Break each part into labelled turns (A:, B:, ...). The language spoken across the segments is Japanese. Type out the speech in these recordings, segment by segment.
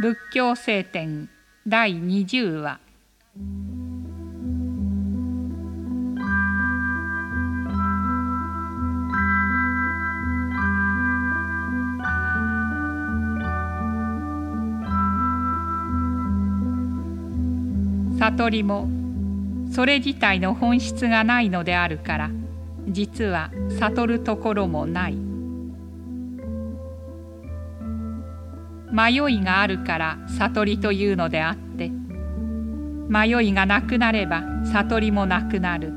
A: 仏教聖典第20話。悟りもそれ自体の本質がないのであるから実は悟るところもない。迷いがあるから悟りというのであって迷いがなくなれば悟りもなくなる。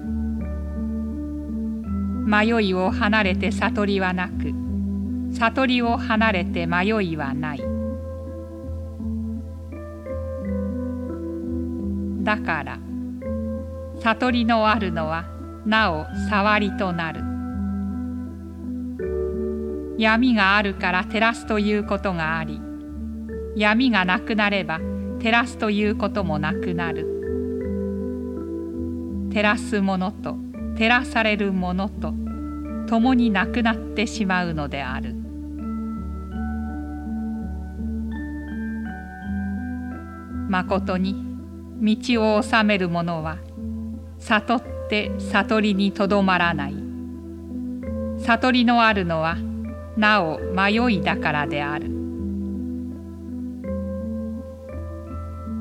A: 迷いを離れて悟りはなく悟りを離れて迷いはない。だから悟りのあるのはなお触りとなる。闇があるから照らすということがあり闇がなくなれば照らすということもなくなる。照らすものと照らされるものと共になくなってしまうのである。まことに道を治める者は悟って悟りにとどまらない。悟りのあるのはなお迷いだからである。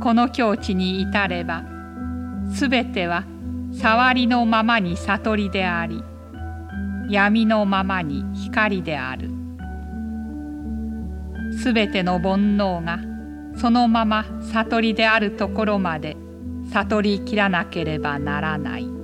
A: この境地に至ればすべては触りのままに悟りであり闇のままに光である。すべての煩悩がそのまま悟りであるところまで悟りきらなければならない。